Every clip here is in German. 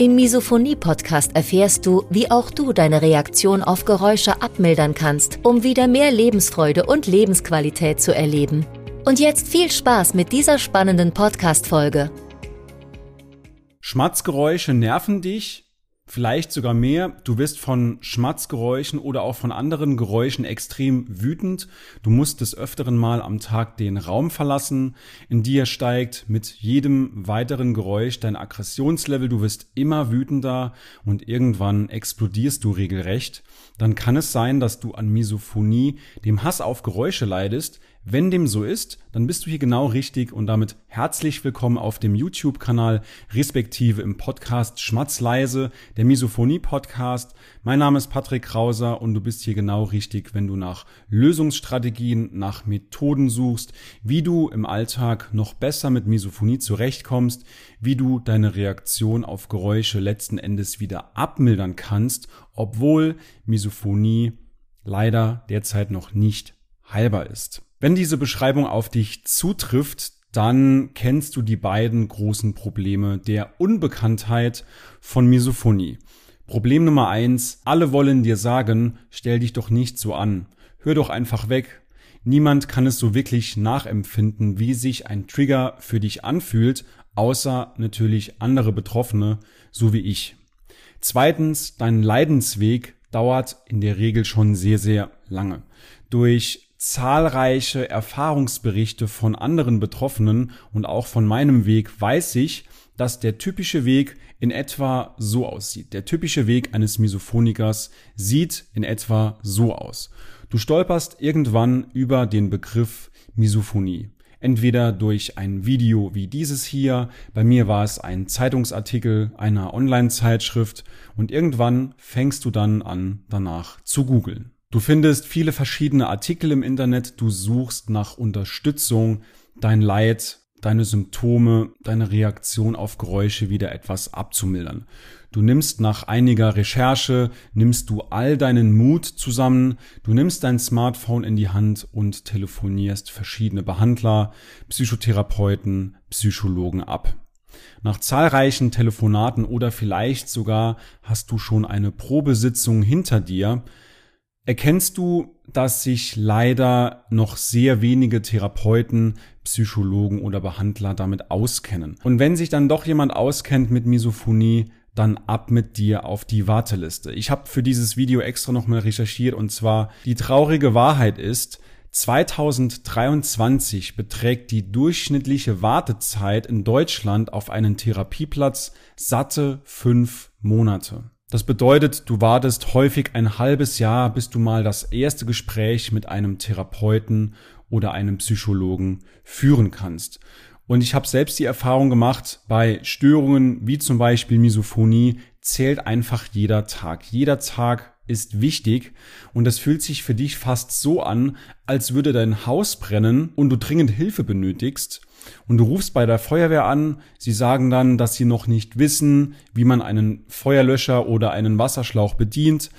Im Misophonie-Podcast erfährst du, wie auch du deine Reaktion auf Geräusche abmildern kannst, um wieder mehr Lebensfreude und Lebensqualität zu erleben. Und jetzt viel Spaß mit dieser spannenden Podcast-Folge. Schmatzgeräusche nerven dich? Vielleicht sogar mehr. Du wirst von Schmatzgeräuschen oder auch von anderen Geräuschen extrem wütend. Du musst des öfteren Mal am Tag den Raum verlassen. In dir steigt mit jedem weiteren Geräusch dein Aggressionslevel. Du wirst immer wütender und irgendwann explodierst du regelrecht. Dann kann es sein, dass du an Misophonie, dem Hass auf Geräusche leidest, wenn dem so ist, dann bist du hier genau richtig und damit herzlich willkommen auf dem YouTube-Kanal respektive im Podcast Schmatzleise, der Misophonie-Podcast. Mein Name ist Patrick Krauser und du bist hier genau richtig, wenn du nach Lösungsstrategien, nach Methoden suchst, wie du im Alltag noch besser mit Misophonie zurechtkommst, wie du deine Reaktion auf Geräusche letzten Endes wieder abmildern kannst, obwohl Misophonie leider derzeit noch nicht heilbar ist. Wenn diese Beschreibung auf dich zutrifft, dann kennst du die beiden großen Probleme der Unbekanntheit von Misophonie. Problem Nummer eins, alle wollen dir sagen, stell dich doch nicht so an. Hör doch einfach weg. Niemand kann es so wirklich nachempfinden, wie sich ein Trigger für dich anfühlt, außer natürlich andere Betroffene, so wie ich. Zweitens, dein Leidensweg dauert in der Regel schon sehr, sehr lange. Durch zahlreiche Erfahrungsberichte von anderen Betroffenen und auch von meinem Weg weiß ich, dass der typische Weg in etwa so aussieht. Der typische Weg eines Misophonikers sieht in etwa so aus. Du stolperst irgendwann über den Begriff Misophonie. Entweder durch ein Video wie dieses hier, bei mir war es ein Zeitungsartikel einer Online-Zeitschrift und irgendwann fängst du dann an, danach zu googeln. Du findest viele verschiedene Artikel im Internet, du suchst nach Unterstützung, dein Leid, deine Symptome, deine Reaktion auf Geräusche wieder etwas abzumildern. Du nimmst nach einiger Recherche, nimmst du all deinen Mut zusammen, du nimmst dein Smartphone in die Hand und telefonierst verschiedene Behandler, Psychotherapeuten, Psychologen ab. Nach zahlreichen Telefonaten oder vielleicht sogar hast du schon eine Probesitzung hinter dir, erkennst du, dass sich leider noch sehr wenige Therapeuten, Psychologen oder Behandler damit auskennen. Und wenn sich dann doch jemand auskennt mit Misophonie, dann ab mit dir auf die Warteliste. Ich habe für dieses Video extra nochmal recherchiert und zwar die traurige Wahrheit ist, 2023 beträgt die durchschnittliche Wartezeit in Deutschland auf einen Therapieplatz satte fünf Monate. Das bedeutet, du wartest häufig ein halbes Jahr, bis du mal das erste Gespräch mit einem Therapeuten oder einem Psychologen führen kannst. Und ich habe selbst die Erfahrung gemacht, bei Störungen wie zum Beispiel Misophonie zählt einfach jeder Tag. Jeder Tag ist wichtig und das fühlt sich für dich fast so an, als würde dein Haus brennen und du dringend Hilfe benötigst und du rufst bei der Feuerwehr an, sie sagen dann, dass sie noch nicht wissen, wie man einen Feuerlöscher oder einen Wasserschlauch bedient.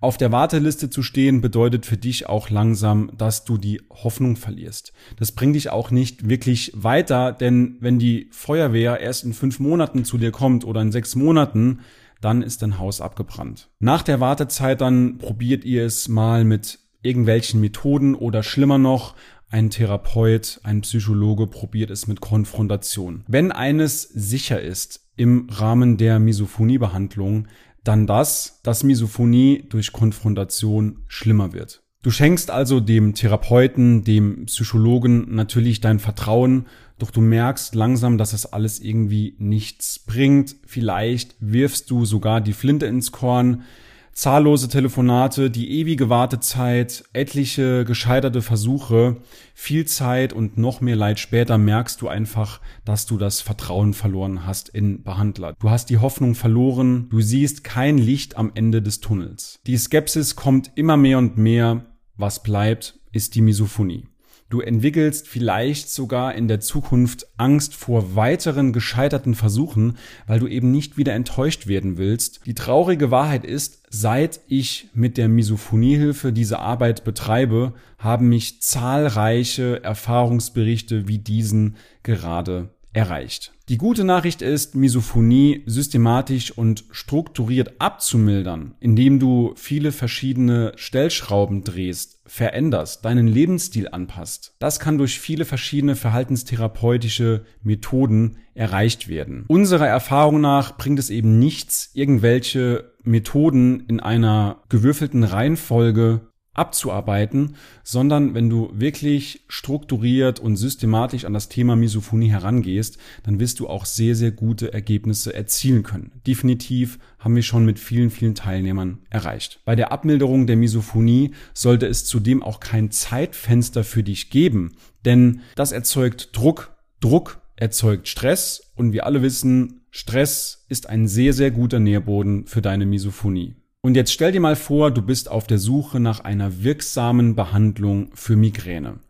Auf der Warteliste zu stehen bedeutet für dich auch langsam, dass du die Hoffnung verlierst. Das bringt dich auch nicht wirklich weiter, denn wenn die Feuerwehr erst in fünf Monaten zu dir kommt oder in sechs Monaten, dann ist dein Haus abgebrannt. Nach der Wartezeit dann probiert ihr es mal mit irgendwelchen Methoden oder schlimmer noch, ein Therapeut, ein Psychologe probiert es mit Konfrontation. Wenn eines sicher ist im Rahmen der Misophoniebehandlung, dann das, dass Misophonie durch Konfrontation schlimmer wird. Du schenkst also dem Therapeuten, dem Psychologen natürlich dein Vertrauen, doch du merkst langsam, dass es alles irgendwie nichts bringt. Vielleicht wirfst du sogar die Flinte ins Korn, zahllose Telefonate, die ewige Wartezeit, etliche gescheiterte Versuche, viel Zeit und noch mehr Leid später merkst du einfach, dass du das Vertrauen verloren hast in Behandler. Du hast die Hoffnung verloren, du siehst kein Licht am Ende des Tunnels. Die Skepsis kommt immer mehr und mehr, was bleibt, ist die Misophonie. Du entwickelst vielleicht sogar in der Zukunft Angst vor weiteren gescheiterten Versuchen, weil du eben nicht wieder enttäuscht werden willst. Die traurige Wahrheit ist, seit ich mit der Misophoniehilfe diese Arbeit betreibe, haben mich zahlreiche Erfahrungsberichte wie diesen gerade erreicht. Die gute Nachricht ist, Misophonie systematisch und strukturiert abzumildern, indem du viele verschiedene Stellschrauben drehst, veränderst, deinen Lebensstil anpasst. Das kann durch viele verschiedene verhaltenstherapeutische Methoden erreicht werden. Unserer Erfahrung nach bringt es eben nichts, irgendwelche Methoden in einer gewürfelten Reihenfolge abzuarbeiten, sondern wenn du wirklich strukturiert und systematisch an das Thema Misophonie herangehst, dann wirst du auch sehr, sehr gute Ergebnisse erzielen können. Definitiv haben wir schon mit vielen, vielen Teilnehmern erreicht. Bei der Abmilderung der Misophonie sollte es zudem auch kein Zeitfenster für dich geben, denn das erzeugt Druck. Druck erzeugt Stress und wir alle wissen, Stress ist ein sehr, sehr guter Nährboden für deine Misophonie. Und jetzt stell dir mal vor, du bist auf der Suche nach einer wirksamen Behandlung für Migräne.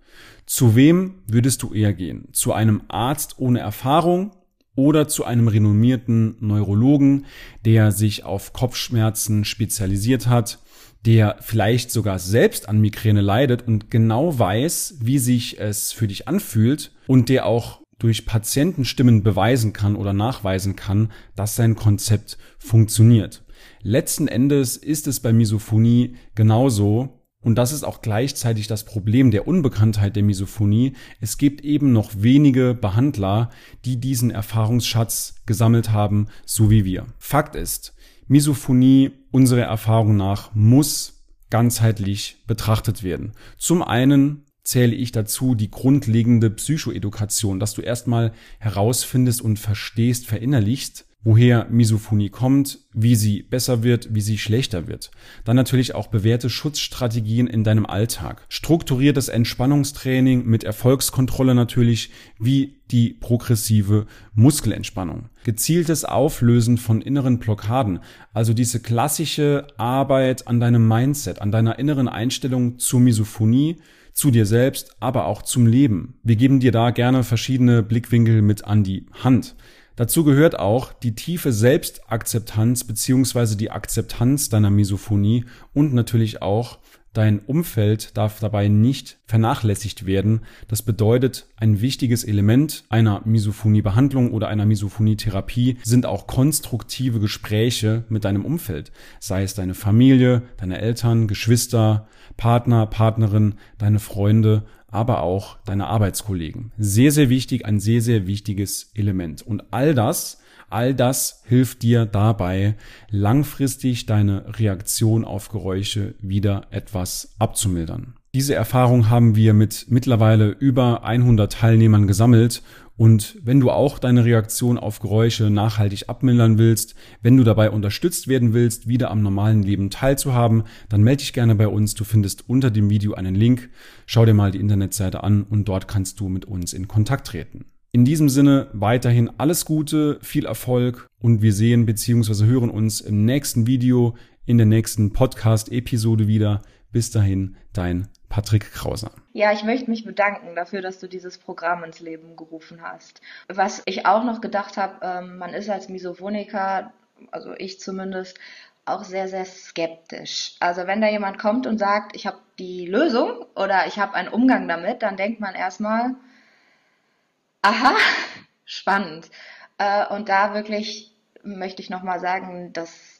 Zu wem würdest du eher gehen? Zu einem Arzt ohne Erfahrung oder zu einem renommierten Neurologen, der sich auf Kopfschmerzen spezialisiert hat, der vielleicht sogar selbst an Migräne leidet und genau weiß, wie sich es für dich anfühlt und der auch durch Patientenstimmen beweisen kann oder nachweisen kann, dass sein Konzept funktioniert. Letzten Endes ist es bei Misophonie genauso, und das ist auch gleichzeitig das Problem der Unbekanntheit der Misophonie. Es gibt eben noch wenige Behandler, die diesen Erfahrungsschatz gesammelt haben, so wie wir. Fakt ist, Misophonie unserer Erfahrung nach muss ganzheitlich betrachtet werden. Zum einen zähle ich dazu die grundlegende Psychoedukation, dass du erstmal herausfindest und verstehst, verinnerlichst, woher Misophonie kommt, wie sie besser wird, wie sie schlechter wird. Dann natürlich auch bewährte Schutzstrategien in deinem Alltag. Strukturiertes Entspannungstraining mit Erfolgskontrolle natürlich, wie die progressive Muskelentspannung. Gezieltes Auflösen von inneren Blockaden, also diese klassische Arbeit an deinem Mindset, an deiner inneren Einstellung zur Misophonie, zu dir selbst, aber auch zum Leben. Wir geben dir da gerne verschiedene Blickwinkel mit an die Hand. Dazu gehört auch die tiefe Selbstakzeptanz beziehungsweise die Akzeptanz deiner Misophonie und natürlich auch Dein Umfeld darf dabei nicht vernachlässigt werden. Das bedeutet, ein wichtiges Element einer Misophonie-Behandlung oder einer Misophonie-Therapie sind auch konstruktive Gespräche mit deinem Umfeld. Sei es deine Familie, deine Eltern, Geschwister, Partner, Partnerin, deine Freunde, aber auch deine Arbeitskollegen. Sehr, sehr wichtig, ein sehr, sehr wichtiges Element. Und all das All das hilft dir dabei, langfristig deine Reaktion auf Geräusche wieder etwas abzumildern. Diese Erfahrung haben wir mit mittlerweile über 100 Teilnehmern gesammelt und wenn du auch deine Reaktion auf Geräusche nachhaltig abmildern willst, wenn du dabei unterstützt werden willst, wieder am normalen Leben teilzuhaben, dann melde dich gerne bei uns. Du findest unter dem Video einen Link. Schau dir mal die Internetseite an und dort kannst du mit uns in Kontakt treten. In diesem Sinne weiterhin alles Gute, viel Erfolg und wir sehen bzw. hören uns im nächsten Video, in der nächsten Podcast-Episode wieder. Bis dahin, dein Patrick Krauser. Ja, ich möchte mich bedanken dafür, dass du dieses Programm ins Leben gerufen hast. Was ich auch noch gedacht habe, ähm, man ist als Misophoniker, also ich zumindest, auch sehr, sehr skeptisch. Also wenn da jemand kommt und sagt, ich habe die Lösung oder ich habe einen Umgang damit, dann denkt man erstmal, Aha, spannend. Äh, und da wirklich möchte ich nochmal sagen, dass